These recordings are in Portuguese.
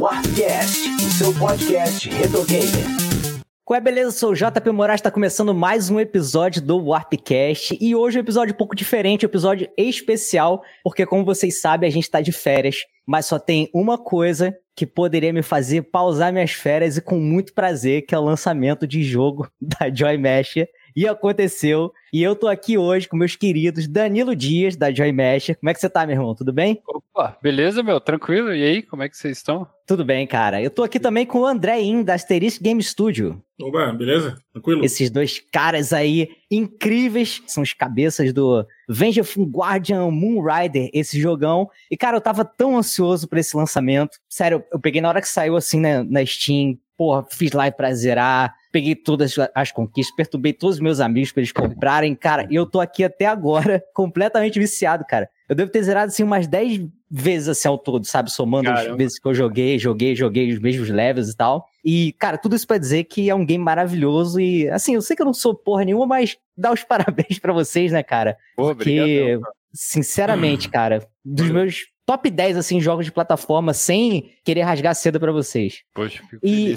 Warpcast, o seu podcast retro gamer. Qual é, beleza? Eu sou o JP Moraes, está começando mais um episódio do Warpcast e hoje é um episódio um pouco diferente, um episódio especial, porque como vocês sabem, a gente está de férias, mas só tem uma coisa que poderia me fazer pausar minhas férias e com muito prazer, que é o lançamento de jogo da Joy Mesh. E aconteceu. E eu tô aqui hoje com meus queridos Danilo Dias, da Joy Mesh. Como é que você tá, meu irmão? Tudo bem? Opa, beleza, meu? Tranquilo? E aí, como é que vocês estão? Tudo bem, cara. Eu tô aqui também com o André In, da Asterisco Game Studio. Opa, beleza? Tranquilo? Esses dois caras aí incríveis são os cabeças do Vengeful Guardian Moon Rider, esse jogão. E, cara, eu tava tão ansioso por esse lançamento. Sério, eu peguei na hora que saiu assim né, na Steam, porra, fiz live pra zerar, peguei todas as conquistas, perturbei todos os meus amigos pra eles comprarem, cara, e eu tô aqui até agora completamente viciado, cara. Eu devo ter zerado assim umas 10 vezes assim ao todo, sabe? Somando Caramba. as vezes que eu joguei, joguei, joguei os mesmos levels e tal. E, cara, tudo isso pra dizer que é um game maravilhoso e, assim, eu sei que eu não sou porra nenhuma, mas dá os parabéns para vocês, né, cara? Pô, Porque, obrigado, sinceramente, cara, dos meus top 10 assim jogos de plataforma sem querer rasgar cedo para vocês. Poxa, e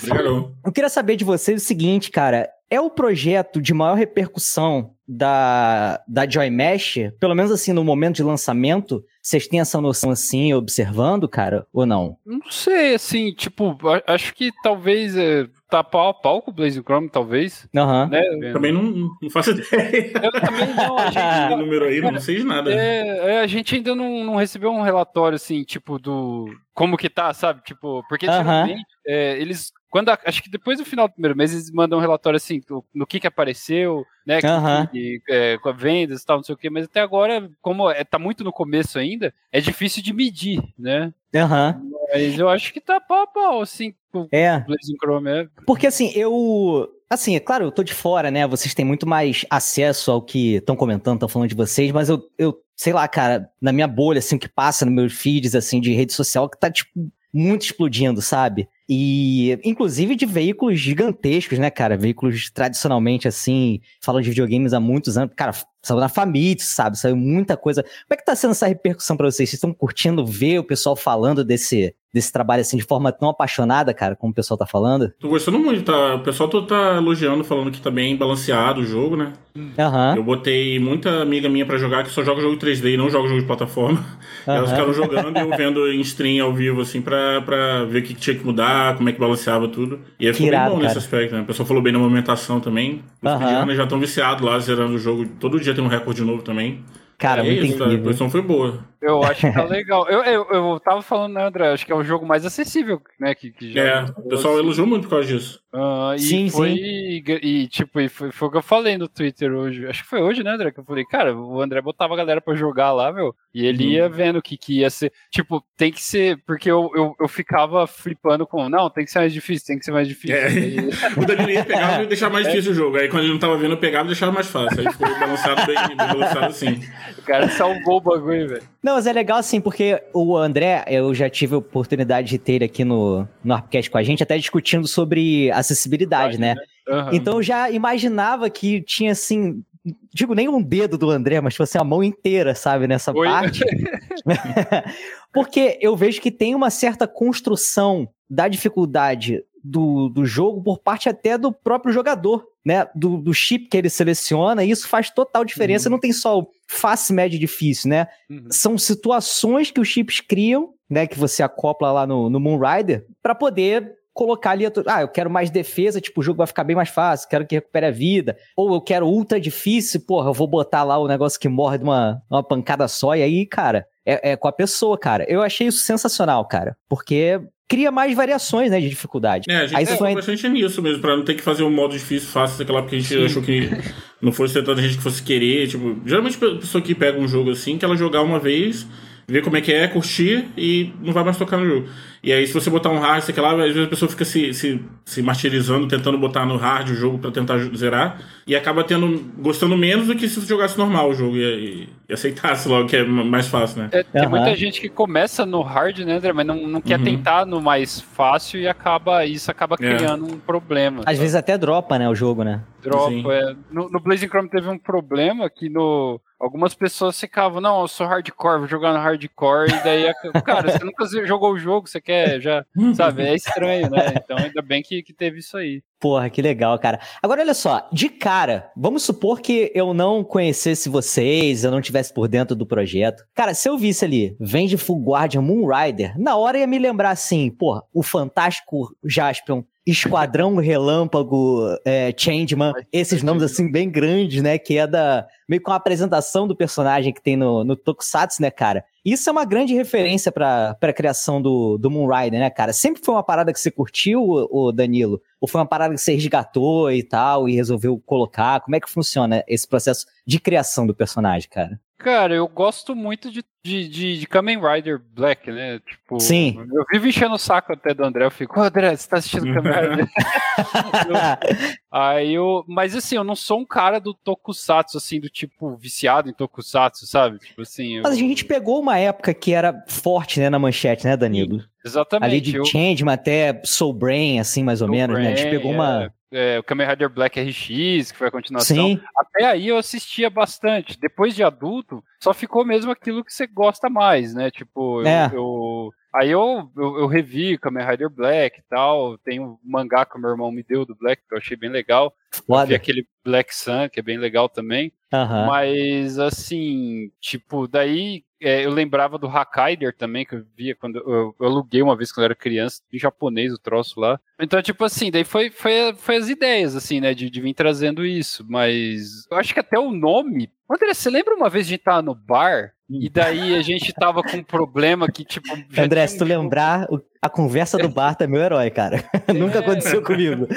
eu queria saber de vocês o seguinte, cara, é o projeto de maior repercussão da, da Joy Mesh, pelo menos assim no momento de lançamento, vocês têm essa noção assim, observando, cara, ou não? Não sei, assim, tipo, acho que talvez é, tá pau a pau com o Blazing Chrome, talvez. Aham. Uhum. Né? Também não, não faço ideia. Eu também não, a gente... número aí, não sei de nada. É, é, a gente ainda não, não recebeu um relatório, assim, tipo, do... Como que tá, sabe? Tipo, porque uhum. geralmente é, eles quando a, acho que depois do final do primeiro mês eles mandam um relatório assim no, no que que apareceu, né, uhum. que, é, com a vendas e tal, não sei o que, mas até agora, como é, tá muito no começo ainda, é difícil de medir, né? Uhum. Mas eu acho que tá pau a pau, assim, com é. Blazing Chrome. É. Porque assim, eu Assim, é claro, eu tô de fora, né? Vocês têm muito mais acesso ao que estão comentando, estão falando de vocês, mas eu, eu, sei lá, cara, na minha bolha, assim, o que passa nos meus feeds, assim, de rede social, que tá, tipo, muito explodindo, sabe? E, inclusive, de veículos gigantescos, né, cara? Veículos tradicionalmente, assim, falam de videogames há muitos anos. Cara, saiu na Famitsu, sabe? Saiu muita coisa. Como é que tá sendo essa repercussão para vocês? Vocês estão curtindo ver o pessoal falando desse, desse trabalho assim de forma tão apaixonada, cara, como o pessoal tá falando? Tô gostando muito, tá? O pessoal todo tá elogiando, falando que tá bem balanceado o jogo, né? Uhum. Eu botei muita amiga minha para jogar que só joga jogo 3D e não joga jogo de plataforma. Uhum. Elas ficaram jogando e eu vendo em stream ao vivo, assim, pra, pra ver o que tinha que mudar, como é que balanceava tudo. E aí ficou bem bom cara. nesse aspecto, né? O pessoal falou bem na movimentação também. Os uhum. já estão viciados lá, zerando o jogo. Todo dia tem um recorde novo também. Cara, é muito isso, incrível. A posição foi boa. Eu acho que tá legal. Eu, eu, eu tava falando, né, André? Acho que é o jogo mais acessível, né? Que, que já é, o pessoal assim. elogiou muito por causa disso. Uh, sim, e foi, sim. E, e, tipo, e foi, foi o que eu falei no Twitter hoje. Acho que foi hoje, né, André? Que eu falei, cara, o André botava a galera pra jogar lá, meu. E ele uhum. ia vendo o que, que ia ser. Tipo, tem que ser. Porque eu, eu, eu ficava flipando com. Não, tem que ser mais difícil, tem que ser mais difícil. É. o Danilo ia pegar e deixar mais difícil o jogo. Aí quando ele não tava vendo, eu pegava e deixava mais fácil. Aí ficou balançado bem, bem balançado assim. O cara salvou o bagulho, velho. Não, mas é legal assim, porque o André, eu já tive a oportunidade de ter ele aqui no, no Arpcast com a gente, até discutindo sobre acessibilidade, né? Uhum. Então eu já imaginava que tinha assim. Digo, nem um dedo do André, mas tipo assim, a mão inteira, sabe, nessa Oi? parte. Porque eu vejo que tem uma certa construção da dificuldade do, do jogo por parte até do próprio jogador, né? Do, do chip que ele seleciona, e isso faz total diferença. Uhum. Não tem só o fácil, médio e difícil, né? Uhum. São situações que os chips criam, né? Que você acopla lá no, no Moonrider, para poder colocar ali, ah, eu quero mais defesa, tipo, o jogo vai ficar bem mais fácil, quero que recupere a vida, ou eu quero ultra difícil, porra, eu vou botar lá o negócio que morre de uma, uma pancada só, e aí, cara, é, é com a pessoa, cara. Eu achei isso sensacional, cara, porque cria mais variações, né, de dificuldade. É, a gente Aí é, é... bastante nisso mesmo, pra não ter que fazer um modo difícil, fácil, sei lá, porque a gente Sim. achou que não fosse ter tanta gente que fosse querer, tipo, geralmente a pessoa que pega um jogo assim, que ela jogar uma vez, ver como é que é, curtir e não vai mais tocar no jogo. E aí, se você botar um hard, sei lá, às vezes a pessoa fica se, se, se martirizando, tentando botar no hard o jogo para tentar zerar, e acaba tendo gostando menos do que se jogasse normal o jogo e, e, e aceitasse logo, que é mais fácil, né? É, tem uhum. muita gente que começa no hard, né, André, mas não, não quer uhum. tentar no mais fácil e acaba isso acaba é. criando é. um problema. Às vezes até dropa, né, o jogo, né? Dropa, é. No, no Blazing Chrome teve um problema que no algumas pessoas ficavam, não, eu sou hardcore, vou jogar no hardcore, e daí, cara, você nunca jogou o jogo, você quer quer já, sabe? É estranho, né? Então ainda bem que, que teve isso aí. Porra, que legal, cara. Agora, olha só, de cara, vamos supor que eu não conhecesse vocês, eu não tivesse por dentro do projeto. Cara, se eu visse ali, vem Full Guardian, Moonrider, na hora ia me lembrar assim, porra, o fantástico Jaspion, Esquadrão Relâmpago, é, Changeman, esses nomes assim bem grandes, né? Que é da. meio com a apresentação do personagem que tem no, no Tokusatsu, né, cara? Isso é uma grande referência para a criação do, do Moonrider, né, cara? Sempre foi uma parada que você curtiu, o Danilo? Ou foi uma parada que você resgatou e tal, e resolveu colocar? Como é que funciona esse processo de criação do personagem, cara? Cara, eu gosto muito de, de, de, de Kamen Rider Black, né? Tipo, Sim. Eu vivo enchendo o saco até do André. Eu fico, ô André, você tá assistindo Kamen Rider? aí eu. Mas assim, eu não sou um cara do Tokusatsu, assim, do tipo viciado em Tokusatsu, sabe? Tipo assim. Eu... Mas a gente pegou uma época que era forte, né, na manchete, né, Danilo? Sim, exatamente. Ali de eu... Changeman até Soul Brain, assim, mais ou Soul menos, Brain, né? A gente pegou uma. É o Kamen Rider Black RX, que foi a continuação. Sim. Até aí eu assistia bastante. Depois de adulto, só ficou mesmo aquilo que você gosta mais, né? Tipo, é. eu, eu, Aí eu, eu, eu revi Kamen Rider Black e tal. Tem um mangá que o meu irmão me deu do Black, que eu achei bem legal. Foda. Eu vi aquele Black Sun, que é bem legal também. Uhum. Mas, assim, tipo, daí é, eu lembrava do Hakaider também, que eu via quando eu, eu, aluguei uma vez quando eu era criança, em japonês o troço lá. Então, tipo assim, daí foi, foi, foi as ideias, assim, né, de, de vir trazendo isso. Mas eu acho que até o nome. André, você lembra uma vez de estar no bar e daí a gente tava com um problema que, tipo. André, se tu lembrar, a conversa do Bart é meu herói, cara. É, Nunca aconteceu comigo.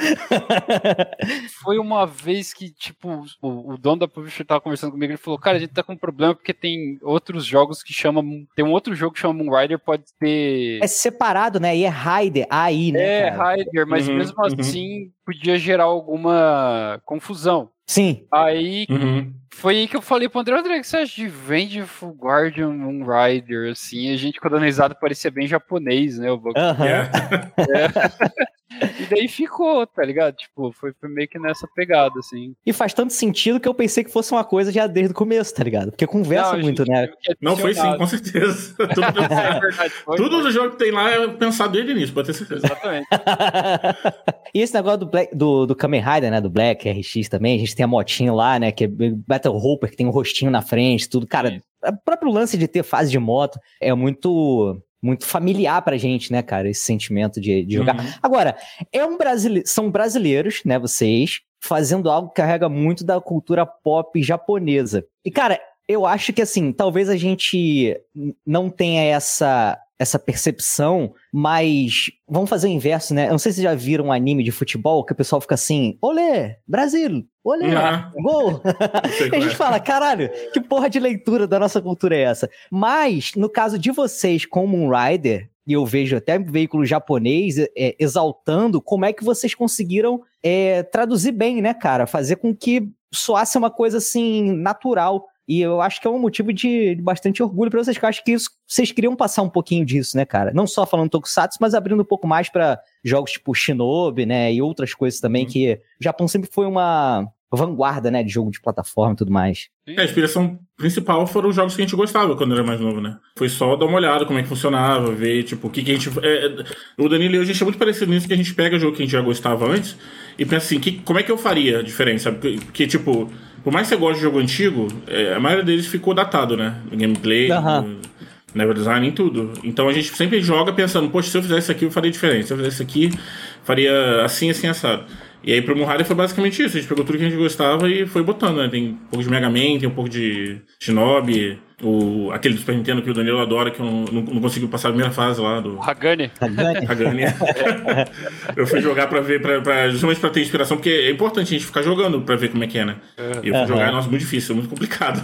Foi uma vez que, tipo, o, o dono da publisher tava conversando comigo e falou: Cara, a gente tá com um problema porque tem outros jogos que chamam. Tem um outro jogo que chama Moonrider, pode ter. É separado, né? E é Raider, aí, né? É, Raider, mas uhum, mesmo uhum. assim podia gerar alguma confusão. Sim. Aí uhum. Foi aí que eu falei pro André, André, que você acha de Vengeful Guardian Moon Rider, assim, a gente quando analisado parecia bem japonês, né? O uhum. é. E daí ficou, tá ligado? Tipo, foi, foi, meio que nessa pegada, assim. E faz tanto sentido que eu pensei que fosse uma coisa já desde o começo, tá ligado? Porque conversa não, muito, né? Não, foi sim, com certeza. Tudo, é verdade, foi, Tudo do jogo que tem lá é pensado desde o início, pode ter certeza. Exatamente. e esse negócio do, Black, do, do Kamen Rider, né? Do Black RX também, a gente tem a motinha lá, né? Que é Battle Hopper, que tem um rostinho na frente, tudo. Cara, o próprio lance de ter fase de moto é muito muito familiar pra gente, né, cara, esse sentimento de, de jogar. Uhum. Agora, é um brasile... são brasileiros, né, vocês, fazendo algo que carrega muito da cultura pop japonesa. E, cara, eu acho que, assim, talvez a gente não tenha essa essa percepção, mas vamos fazer o inverso, né? Eu não sei se vocês já viram um anime de futebol que o pessoal fica assim: olê, Brasil, olê, uhum. gol. e a gente fala: caralho, que porra de leitura da nossa cultura é essa? Mas, no caso de vocês, como um rider, e eu vejo até veículo japonês é, exaltando como é que vocês conseguiram é, traduzir bem, né, cara? Fazer com que soasse uma coisa assim natural e eu acho que é um motivo de, bastante orgulho para vocês, que eu acho que isso, vocês queriam passar um pouquinho disso, né, cara? Não só falando Tokusatsu, mas abrindo um pouco mais para jogos tipo Shinobi, né, e outras coisas também, uhum. que o Japão sempre foi uma vanguarda, né, de jogo de plataforma e tudo mais. É, a inspiração principal foram os jogos que a gente gostava quando era mais novo, né? Foi só dar uma olhada como é que funcionava, ver, tipo, o que, que a gente... É, é o Danilo e eu, a gente é muito parecido nisso, que a gente pega jogo que a gente já gostava antes e pensa assim, que, como é que eu faria a diferença? Porque tipo por mais que você goste de jogo antigo, é, a maioria deles ficou datado, né? No gameplay, uhum. no level design, em tudo. Então a gente sempre joga pensando, poxa, se eu fizesse isso aqui, eu faria diferente. Se eu fizesse isso aqui, faria assim, assim, assado. E aí pro Murrada foi basicamente isso. A gente pegou tudo que a gente gostava e foi botando, né? Tem um pouco de Mega Man, tem um pouco de Shinobi, o, aquele do Super Nintendo que o Danilo adora, que eu não, não, não conseguiu passar a primeira fase lá do. Hagane. Hagane. Hagane. eu fui jogar pra ver, pra, pra, justamente pra ter inspiração, porque é importante a gente ficar jogando pra ver como é que é, né? E eu fui uhum. jogar, nossa, muito difícil, muito complicado.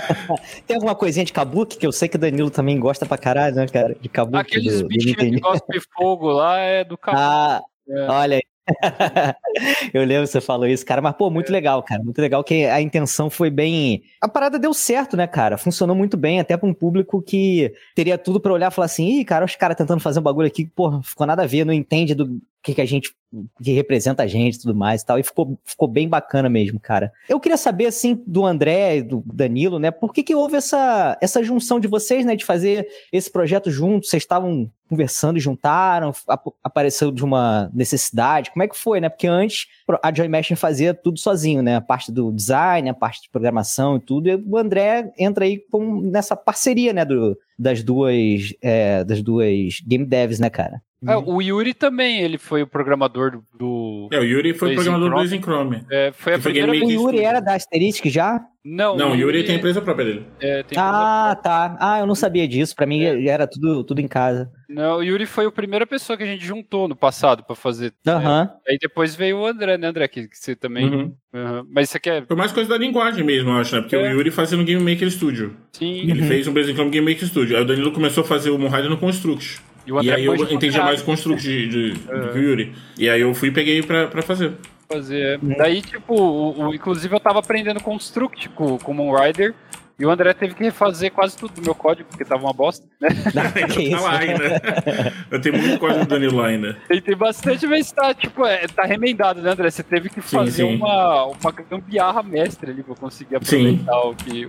Tem alguma coisinha de Kabuki que eu sei que o Danilo também gosta pra caralho, né, cara? De Kabuki. Aqueles bichinhos que gostam de fogo lá é do Kabuki. Ah, é. olha aí. eu lembro que você falou isso, cara, mas pô, muito é. legal, cara, muito legal que a intenção foi bem. A parada deu certo, né, cara? Funcionou muito bem, até para um público que teria tudo para olhar e falar assim: ih, cara, os caras tentando fazer um bagulho aqui, pô, ficou nada a ver, não entende do, que, que a gente que representa a gente e tudo mais e tal. E ficou, ficou bem bacana mesmo, cara. Eu queria saber, assim, do André e do Danilo, né? Por que, que houve essa, essa junção de vocês, né? De fazer esse projeto juntos? Vocês estavam conversando e juntaram? ap- Apareceu de uma necessidade? Como é que foi, né? Porque antes a Joy Machine fazia tudo sozinho, né? A parte do design, a parte de programação e tudo. E o André entra aí com, nessa parceria, né? Do, das duas é, das duas game devs, né, cara? É, o Yuri também, ele foi o programador do. do- É, o Yuri foi o programador do Chrome. Blazing Chrome. é, foi a Que foi primeira Game O vez. Yuri era da Asterisc já? Não, Não, o Yuri tem a empresa própria dele. é, tem Ah, tá. Ah, eu não sabia disso. Pra mim É. era tudo, tudo em casa. Não, o Yuri foi a primeira pessoa que a gente juntou no passado pra fazer. né? Aham. Aí depois veio o André, né, André? Que, que você também. Uhum. Aham. Mas você quer. Foi mais coisa da linguagem mesmo, eu acho, né? Porque É. o Yuri fazia no Game Maker Studio. Sim. Ele Uhum. fez um Blazing Chrome Game Maker Studio. Aí o Danilo começou a fazer o Moonrider no Construct. E o E aí eu pode entendi comprar, mais o Construct de, de, É. do que o Yuri. E aí eu fui e peguei pra, pra fazer. Fazer. Daí, tipo, o, o- inclusive eu tava aprendendo Construct com, com o Moonrider. E o André teve que refazer quase tudo do meu código, porque tava uma bosta. Né? que tá lá ainda. Eu tenho muito código do Danilo lá ainda. E tem bastante, mas tá, tipo, é, tá remendado, né, André? Você teve que Sim, fazer sim. Uma, uma gambiarra mestre ali pra conseguir Sim. aproveitar o que.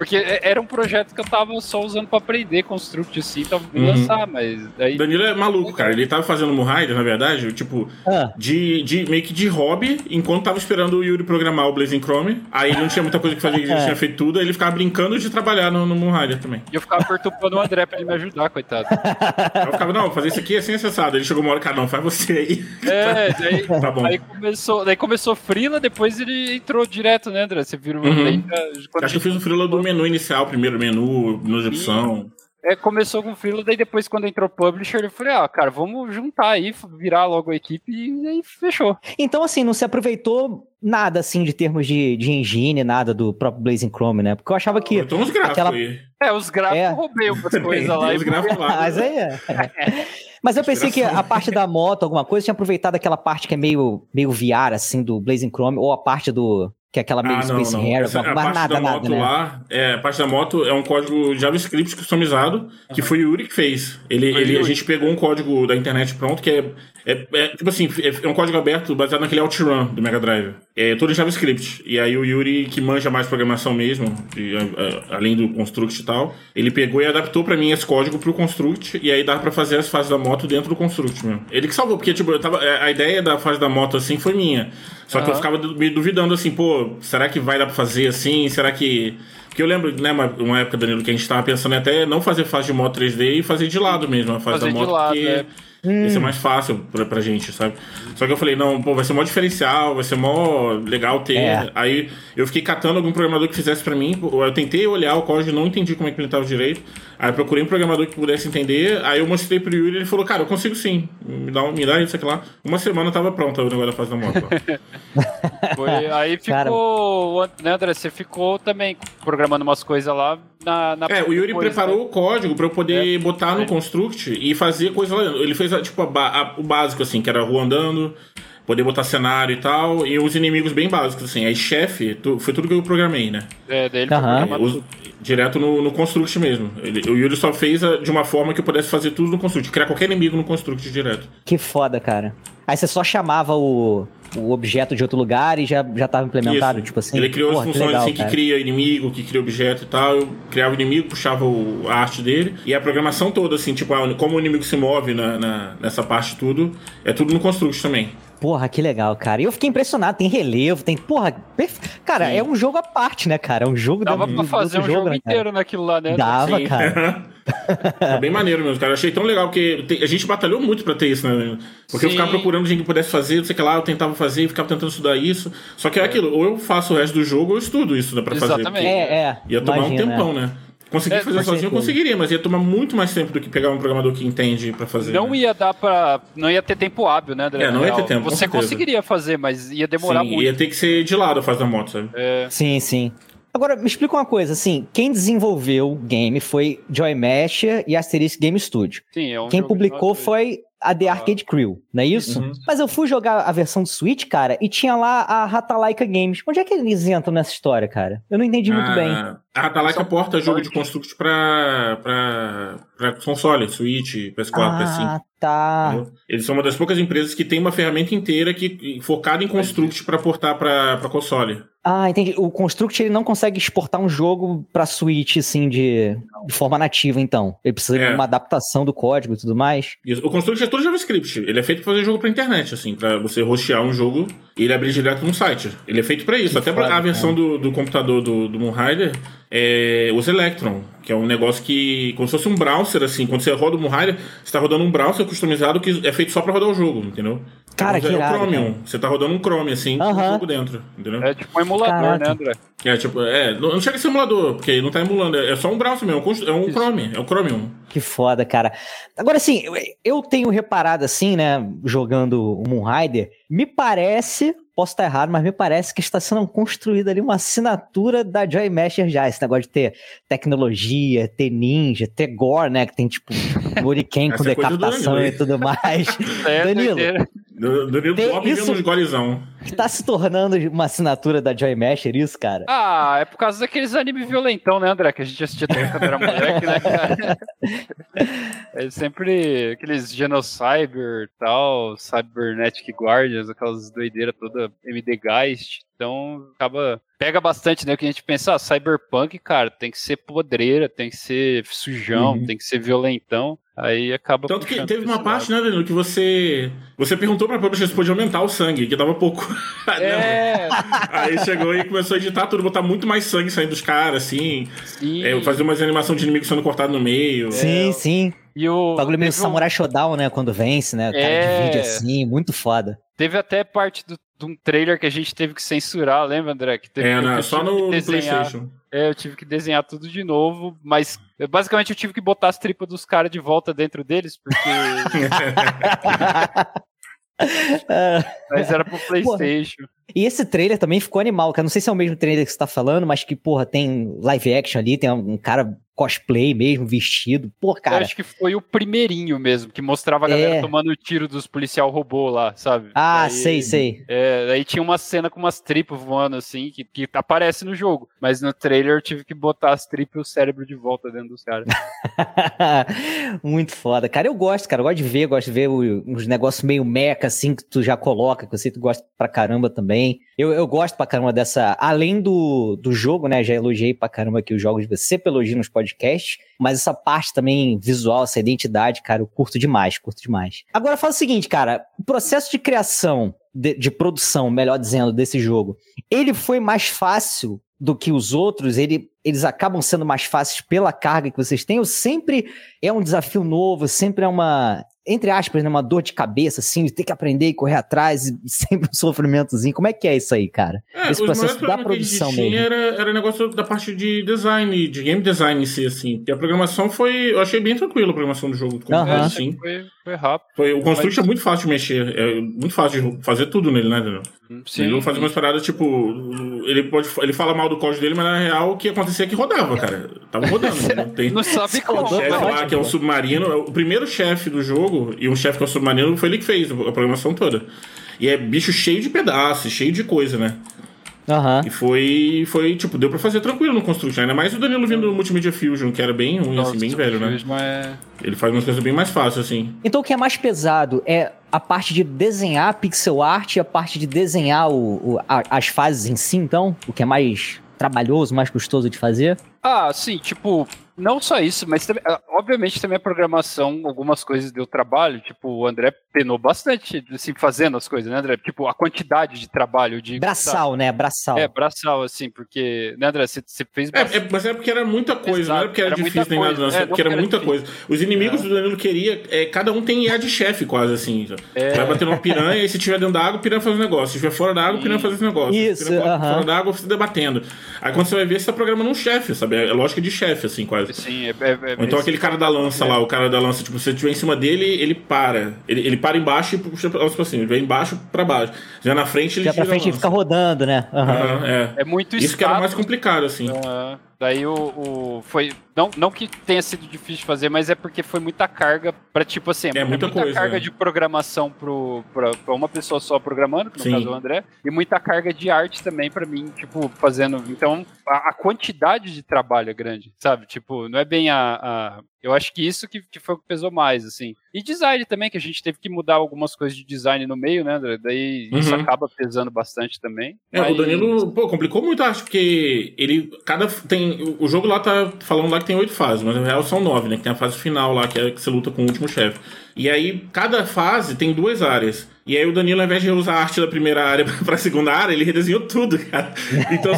Porque é- era um projeto que eu tava só usando pra aprender Construct, assim, tava Uhum. lançar, mas daí. O Danilo é maluco, cara. Ele tava fazendo Moonrider, na verdade, tipo, Ah, de, de meio que de hobby, enquanto tava esperando o Yuri programar o Blazing Chrome. Aí ele não tinha muita coisa que fazer, ele tinha feito tudo, aí ele ficava brincando de trabalhar no, no Moonrider também. E eu ficava perturbando o André pra ele me ajudar, coitado. Aí eu ficava, não, fazer isso aqui é sem acessado. Ele chegou uma hora, cara, não, faz você aí. É, daí, Tá bom. aí começou, daí começou Freela, depois ele entrou direto, né, André? Você virou. Uhum. daí, Acho que eu fiz o freela do menu inicial, primeiro menu, menu de opção. É, começou com Freela, daí depois quando entrou Publisher, eu falei, ah, cara, vamos juntar aí, virar logo a equipe e aí fechou. Então, assim, não se aproveitou nada, assim, de termos de, de engine, nada do próprio Blazing Chrome, né? Porque eu achava que. Então uns gráficos aquela- aí. É, os gráficos É. roubei umas coisas lá. Os gráficos lá. Mas aí é. Mas eu pensei que a parte da moto, alguma coisa, tinha aproveitado aquela parte que é meio, meio VR, assim, do Blazing Chrome, ou a parte do. Que é aquela meio Ah, não, Space não. Harrier, Essa- a mas parte nada, da nada, moto né? lá, é, a parte da moto é um código JavaScript customizado, que foi o Yuri que fez. Ele, Foi ele, a gente pegou um código da internet pronto, que é, é, é, tipo assim, é, é um código aberto baseado naquele OutRun do Mega Drive. É todo em JavaScript. E aí o Yuri, que manja mais programação mesmo, de, a- a- além do Construct e tal, ele pegou e adaptou pra mim esse código pro Construct, e aí dá pra fazer as fases da moto dentro do Construct mesmo. Ele que salvou, porque tipo, eu tava, é, a ideia da fase da moto assim foi minha. Só que eu ficava me duvidando assim, pô, será que vai dar pra fazer assim? Será que. Porque eu lembro, né, uma, uma época, Danilo, que a gente tava pensando em até não fazer fase de moto 3D e fazer de lado mesmo, a fase Fazer da de moto, lado, porque é. Ia ser mais fácil pra, pra gente, sabe? Só que eu falei, não, pô, vai ser mó diferencial, vai ser mó legal ter. É. Aí eu fiquei catando algum programador que fizesse pra mim, eu tentei olhar o código, não entendi como é que ele tava direito. Aí procurei um programador que pudesse entender, aí eu mostrei pro Yuri e ele falou, cara, eu consigo sim, me dá, um- me dá isso aqui lá. Uma semana tava pronta o negócio da fase da moto. Foi- aí Cara. ficou, né, André, você ficou também programando umas coisas lá na, na É, o Yuri preparou né? o código pra eu poder botar no É. Construct e fazer coisa lá. Ele fez tipo a a- o básico, assim, que era a rua andando, poder botar cenário e tal, e os inimigos bem básicos, assim. Aí chefe, tu- foi tudo que eu programei, né? É, daí ele Os- direto no, no Construct mesmo. Ele- o Yuri só fez a- de uma forma que eu pudesse fazer tudo no Construct, criar qualquer inimigo no Construct direto. Que foda, cara. Aí você só chamava o, o objeto de outro lugar e já, já tava implementado, Isso. tipo assim. Ele criou Porra, as que funções legal, assim que cara. cria inimigo, que cria objeto e tal. Eu criava o inimigo, puxava o- a arte dele. E a programação toda, assim, tipo, a- como o inimigo se move na, na- nessa parte tudo, é tudo no Construct também. Porra, que legal, cara. E eu fiquei impressionado, tem relevo, tem. Porra, perfe... cara, Sim. é um jogo à parte, né, cara? É um jogo Dava dentro pra fazer um outro jogo né, inteiro naquilo lá, né? Dava, Sim. cara. É bem maneiro mesmo, cara. Eu achei tão legal porque te- a gente batalhou muito pra ter isso, né? Porque eu Sim. ficava procurando gente que pudesse fazer, não sei o que lá, eu tentava fazer, ficava tentando estudar isso. Só que é aquilo, ou eu faço o resto do jogo ou eu estudo isso né, pra fazer. Exatamente. É, é. Ia tomar imagina, um tempão, né? Conseguir É, fazer sozinho conseguiria, mas ia tomar muito mais tempo do que pegar um programador que entende pra fazer. Não né? ia dar pra. Não ia ter tempo hábil, né, André? É, não ia ter tempo, Você conseguiria fazer, mas ia demorar Sim, muito. ia ter que ser de lado a fase da moto, sabe? É, Sim, sim. Agora, me explica uma coisa, assim, quem desenvolveu o game foi Joy Mesh e Asterisk Game Studio. sim, é um Quem publicou de nós foi a The Arcade Crew, não é isso? Uhum. Mas eu fui jogar a versão do Switch, cara, e tinha lá a Ratalaika Games. Onde é que eles entram nessa história, cara? Eu não entendi muito Ah, bem. A Atalaika porta jogo de Construct pra, pra, pra console, Switch, PS4, PS5. Ah, tá. entendeu? Eles são uma das poucas empresas que tem uma ferramenta inteira que, focada em Construct pra portar pra, pra console. Ah, entendi. O Construct ele não consegue exportar um jogo pra Switch, assim, de, de forma nativa, então. Ele precisa É. de uma adaptação do código e tudo mais. Isso. O Construct é todo JavaScript. Ele é feito pra fazer jogo pra internet, assim, pra você hostear um jogo e ele abrir direto num site. Ele é feito pra isso. Que Até foda, a versão do, do computador do, do Moonrider é, usa Electron, que é um negócio que. como se fosse um browser, assim. Quando você roda o Moonrider, você tá rodando um browser customizado que é feito só pra rodar o jogo, entendeu? Cara, que é o irado, Chromium. Você tá rodando um Chrome, assim, com o jogo dentro, entendeu? É tipo um emulador, Caraca. né, André? É, tipo, é, não não chega a ser emulador, porque ele não tá emulando, é só um browser mesmo, é um é Chrome, é um Chromium. Que foda, cara. Agora, assim, eu- eu tenho reparado assim, né, jogando o Moonrider, me parece, posso estar errado, mas me parece que está sendo construída ali uma assinatura da Joy Masher já, esse negócio de ter tecnologia, ter ninja, ter gore, né, que tem tipo Muriken com é decapitação e tudo mais. É, Danilo, Danilo isso- vendo uns golezão. Tá se tornando uma assinatura da Joy Masher isso, cara? Ah, é por causa daqueles anime violentão, né, André? Que a gente assistia também quando era moleque, né, cara? É sempre aqueles Genocyber e tal, Cybernetic Guardians, aquelas doideiras toda MD Geist. Então, acaba. Pega bastante, né? Que a gente pensa, ah, Cyberpunk, cara, tem que ser podreira, tem que ser sujão, Uhum. tem que ser violentão. Aí acaba. Tanto que teve uma parte, lado. né, Danilo, que você. Você perguntou pra publisher se podia aumentar o sangue, que tava pouco. É, Aí chegou e começou a editar tudo, botar muito mais sangue saindo dos caras, assim. sim. É, fazer umas animações de inimigos sendo cortados no meio. Sim, sim. E o. Bagulho meio um- Samurai Showdown, né, quando vence, né, o cara É. divide assim, muito foda. Teve até parte do, de um trailer que a gente teve que censurar, lembra, André? Que teve, É, só no, que no. PlayStation. É, eu tive que desenhar tudo de novo, mas eu- basicamente eu tive que botar as tripas dos caras de volta dentro deles, porque Ah, mas era pro PlayStation. E esse trailer também ficou animal, cara. Não sei se é o mesmo trailer que você tá falando, mas que, porra, tem live action ali, tem um cara cosplay mesmo, vestido. Pô, eu cara. acho que foi o primeirinho mesmo, que mostrava a galera É. tomando tiro dos policial robô lá, sabe? Ah, Daí- sei, sei. É, aí tinha uma cena com umas tripas voando assim, que, que aparece no jogo. Mas no trailer eu tive que botar as tripas e o cérebro de volta dentro dos caras. Muito foda. Cara, eu gosto, cara. Eu gosto de ver, gosto de ver o- uns negócios meio meca, assim, que tu já coloca, que eu sei que tu gosta pra caramba também. Eu, eu gosto pra caramba dessa. Além do, do jogo, né? Já elogiei pra caramba aqui os jogos de você, sempre elogio nos podcasts. Mas essa parte também visual, essa identidade, cara, eu curto demais, curto demais. Agora fala o seguinte, cara. O processo de criação, de, de produção, melhor dizendo, desse jogo, ele foi mais fácil do que os outros? Ele, eles acabam sendo mais fáceis pela carga que vocês têm? Ou sempre é um desafio novo, sempre é uma, entre aspas, né, uma dor de cabeça, assim, de ter que aprender e correr atrás, e sempre um sofrimentozinho. Como é que é isso aí, cara? É, Esse processo da produção mesmo. era, era negócio da parte de design, de game design em si, assim. E a programação foi. Eu achei bem tranquilo a programação do jogo. como Aham. todo, É, assim. foi, foi rápido. Foi, o Construct é muito fácil de mexer, é muito fácil de fazer tudo nele, né, Daniel? Sim, ele não faz umas paradas, tipo, ele pode ele fala mal do código dele, mas na real o que acontecia é que rodava, cara. Tava rodando. né? Tem Não sabe como. o chefe Não, lá, que é um submarino, é o primeiro chefe do jogo, e um chefe que é um submarino, foi ele que fez a programação toda. E é bicho cheio de pedaços, cheio de coisa, né? Aham. E foi, foi, tipo, deu pra fazer tranquilo no Construction. Ainda mais o Danilo vindo do Multimedia Fusion, que era bem ruim, assim, bem velho, né? É... Ele faz umas coisas bem mais fáceis, assim. Então o que é mais pesado é a parte de desenhar pixel art e a parte de desenhar o, o- a- as fases em si, então? O que é mais trabalhoso, mais custoso de fazer? Ah, sim, tipo, não só isso, mas também, ah, obviamente também a programação, algumas coisas deu trabalho, tipo, o André penou bastante, assim, fazendo as coisas, né, André? Tipo, a quantidade de trabalho, de... Braçal, né? Braçal. É, braçal, assim, porque, né, André, você, você fez É, bastante. é, mas é porque era muita coisa, não era porque era, Exato, era difícil nem muita nada, não. coisa. É, É, porque era era muita difícil. coisa. Os inimigos É. do Danilo queria, é, cada um tem IA de chefe, quase, assim. já. É. Vai bater numa piranha, e se tiver dentro da água, o piranha faz um negócio. Se estiver fora da água, o piranha faz esse negócio. Isso, Se piranha aham. fora da água, você debatendo. Aí quando você vai ver, você tá programando um chefe, sabe? É lógica de chefe, assim, quase. Sim, é, é, é, Ou então aquele cara da lança lá, o cara da lança, tipo, se você estiver em cima dele, ele para. Ele, ele para embaixo e puxa pra pra cima. Ele vai embaixo pra baixo. Já na frente ele Já pra frente lança. fica rodando, né? Aham. Aham, é. é muito Isso que era o mais complicado, assim. então, é. Daí o, o, foi não, não que tenha sido difícil de fazer, mas é porque foi muita carga para tipo assim, é muita, muita coisa, carga né? de programação para uma pessoa só programando, que no Sim. caso é o André, e muita carga de arte também para mim, tipo, fazendo. Então, a, a, quantidade de trabalho é grande, sabe? Tipo, não é bem a, a eu acho que isso que, que foi o que pesou mais, assim. E design também, que a gente teve que mudar algumas coisas de design no meio, né, André? Daí uhum. isso acaba pesando bastante também. É, mas... o Danilo, pô, complicou muito, acho, porque ele, cada, tem, o jogo lá tá falando lá que tem oito fases, mas na real são nove, né, que tem a fase final lá, que é que você luta com o último chefe. E aí, cada fase tem duas áreas. E aí o Danilo, ao invés de usar a arte da primeira área pra segunda área, ele redesenhou tudo, cara. Então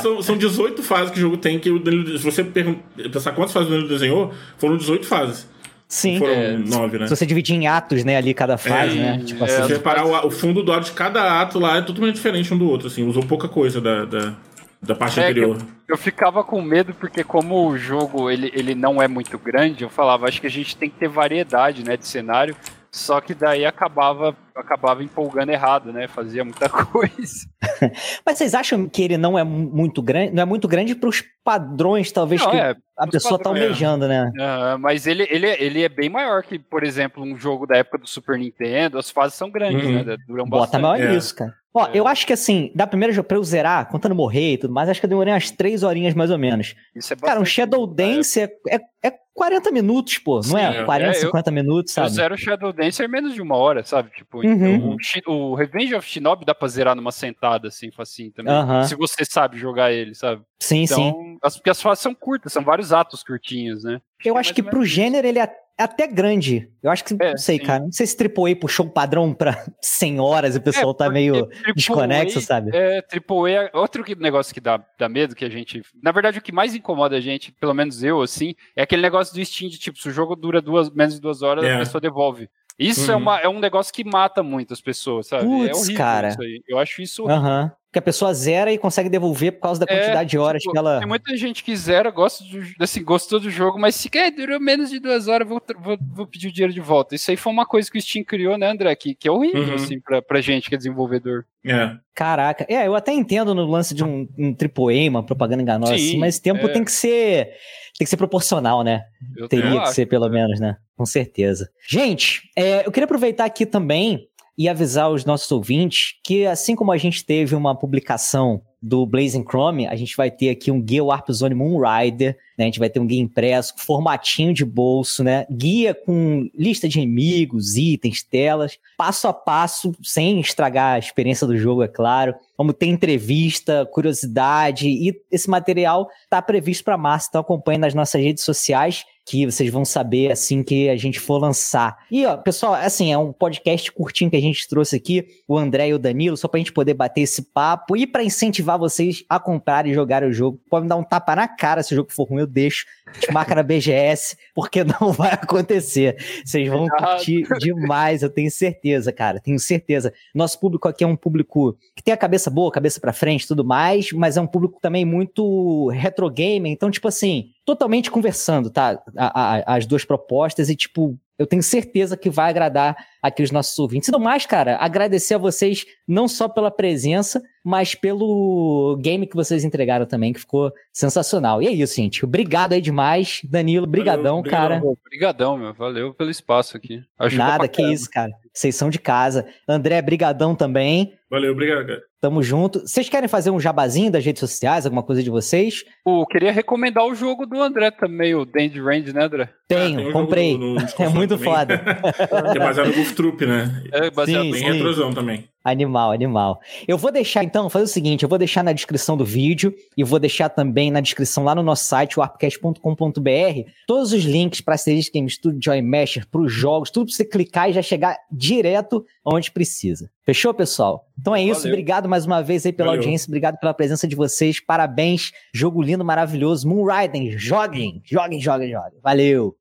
são, são 18 fases que o jogo tem, que o Danilo, se você pensar quantas fases o Danilo desenhou, foram 18 fases. Sim. Foram é, nove, né? Se você dividir em atos, né, ali cada fase, é, né? Tipo é, assim. Se você reparar, o, o, fundo do ato de cada ato lá é totalmente diferente um do outro, assim. Usou pouca coisa da, da, da parte é, anterior. Eu, eu, ficava com medo porque como o jogo ele, ele não é muito grande, eu falava, acho que a gente tem que ter variedade, né, de cenário. Só que daí acabava, acabava empolgando errado, né? Fazia muita coisa. Mas vocês acham que ele não é muito grande? Não é muito grande para os padrões, talvez, não, que é, a pessoa está almejando, né? Uh, mas ele, ele, ele é bem maior que, por exemplo, um jogo da época do Super Nintendo. As fases são grandes, uhum. né? Duram Bota bastante. maior é. nisso, cara. Ó, é. eu acho que assim, da primeira jogo pra eu zerar, contando morrer e tudo mais, acho que eu demorei umas três horinhas mais ou menos. Isso é Cara, um Shadow Dance é, é, é 40 minutos, pô, não é? 40, é, 50 eu, minutos, sabe? Eu zero Shadow Dance é menos de uma hora, sabe? Tipo, uhum. o, o, Revenge of Shinobi dá pra zerar numa sentada, assim, facinho também. Uhum. Se você sabe jogar ele, sabe? Sim, então, sim. As, porque as fases são curtas, são vários atos curtinhos, né? Eu acho que pro gênero ele é até grande. Eu acho que, é, não sei, sim. cara. Não sei se AAA puxou um padrão pra 100 horas e o pessoal é, tá meio desconexo, sabe? É, AAA é outro negócio que dá, dá medo que a gente. Na verdade, o que mais incomoda a gente, pelo menos eu, assim, é aquele negócio do Steam de tipo, se o jogo dura duas, menos de duas horas, é. a pessoa devolve. Isso é uhum. é, uma, é um negócio que mata muitas pessoas, sabe? Puts, é horrível cara. isso aí. Eu acho isso horrível. Uhum que a pessoa zera e consegue devolver por causa da é, quantidade é, de horas tipo, que ela. Tem muita gente que zera, gosta do, assim, gostou do jogo, mas se quer, durou menos de duas horas, vou, vou, vou, pedir o dinheiro de volta. Isso aí foi uma coisa que o Steam criou, né, André? Que, que é horrível, uhum. assim, pra, pra gente que é desenvolvedor. É. Caraca, é, eu até entendo no lance de um, um AAA, uma propaganda enganosa, Sim, assim, mas tempo é. tem que ser. Tem que ser proporcional, né? Eu Teria que ser, pelo menos, né? Com certeza. Gente, é, eu queria aproveitar aqui também e avisar os nossos ouvintes que, assim como a gente teve uma publicação do Blazing Chrome, a gente vai ter aqui um guia Warp Zone Moonrider, né? A gente vai ter um guia impresso, formatinho de bolso, né? Guia com lista de inimigos, itens, telas, passo a passo, sem estragar a experiência do jogo, é claro. Vamos ter entrevista, curiosidade e esse material está previsto para março, então acompanhe nas nossas redes sociais que vocês vão saber assim que a gente for lançar. E, ó, pessoal, assim, é um podcast curtinho que a gente trouxe aqui, o André e o Danilo, só pra gente poder bater esse papo e para incentivar vocês a comprar e jogar o jogo. Pode me dar um tapa na cara se o jogo for ruim, eu deixo. Te marca na BGS, porque não vai acontecer. Vocês vão curtir demais, eu tenho certeza, cara. Tenho certeza. Nosso público aqui é um público que tem a cabeça boa, cabeça para frente, tudo mais, mas é um público também muito retro gamer, então tipo assim, totalmente conversando, tá? A, a, as duas propostas e, tipo, eu tenho certeza que vai agradar aqui os nossos ouvintes. E no mais, cara, agradecer a vocês não só pela presença, mas pelo game que vocês entregaram também, que ficou sensacional. E é isso, gente. Obrigado aí demais. Danilo, brigadão, Valeu, cara. Obrigadão, meu. Valeu pelo espaço aqui. Ajuda Nada, que isso, cara. Vocês são de casa. André, brigadão também. Valeu, obrigado, cara. Tamo junto. Vocês querem fazer um jabazinho das redes sociais, alguma coisa de vocês? Pô, queria recomendar o jogo do André também, o Dandy Range, né, André? Tenho, ah, comprei. No, no é muito também. foda. é baseado no Goof Troop, né? É baseado sim, em retrosão também. Animal, animal. Eu vou deixar então, fazer o seguinte, eu vou deixar na descrição do vídeo e vou deixar também na descrição lá no nosso site, warpcast.com.br, todos os links para Asterisco Game Studio, Joy Masher, para os jogos, tudo para você clicar e já chegar direto onde precisa. Fechou, pessoal? Então é isso, Valeu. obrigado mais uma vez aí pela Valeu. audiência, obrigado pela presença de vocês, parabéns, jogo lindo, maravilhoso, Moonriding, joguem, joguem, joguem, joguem. Valeu!